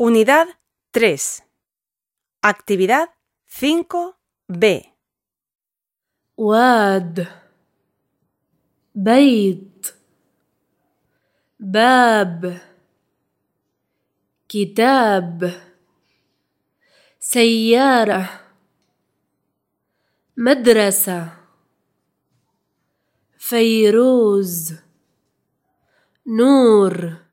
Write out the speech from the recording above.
Unidad 3. Actividad 5B. واد بيت باب كتاب سيارة مدرسة فيروز نور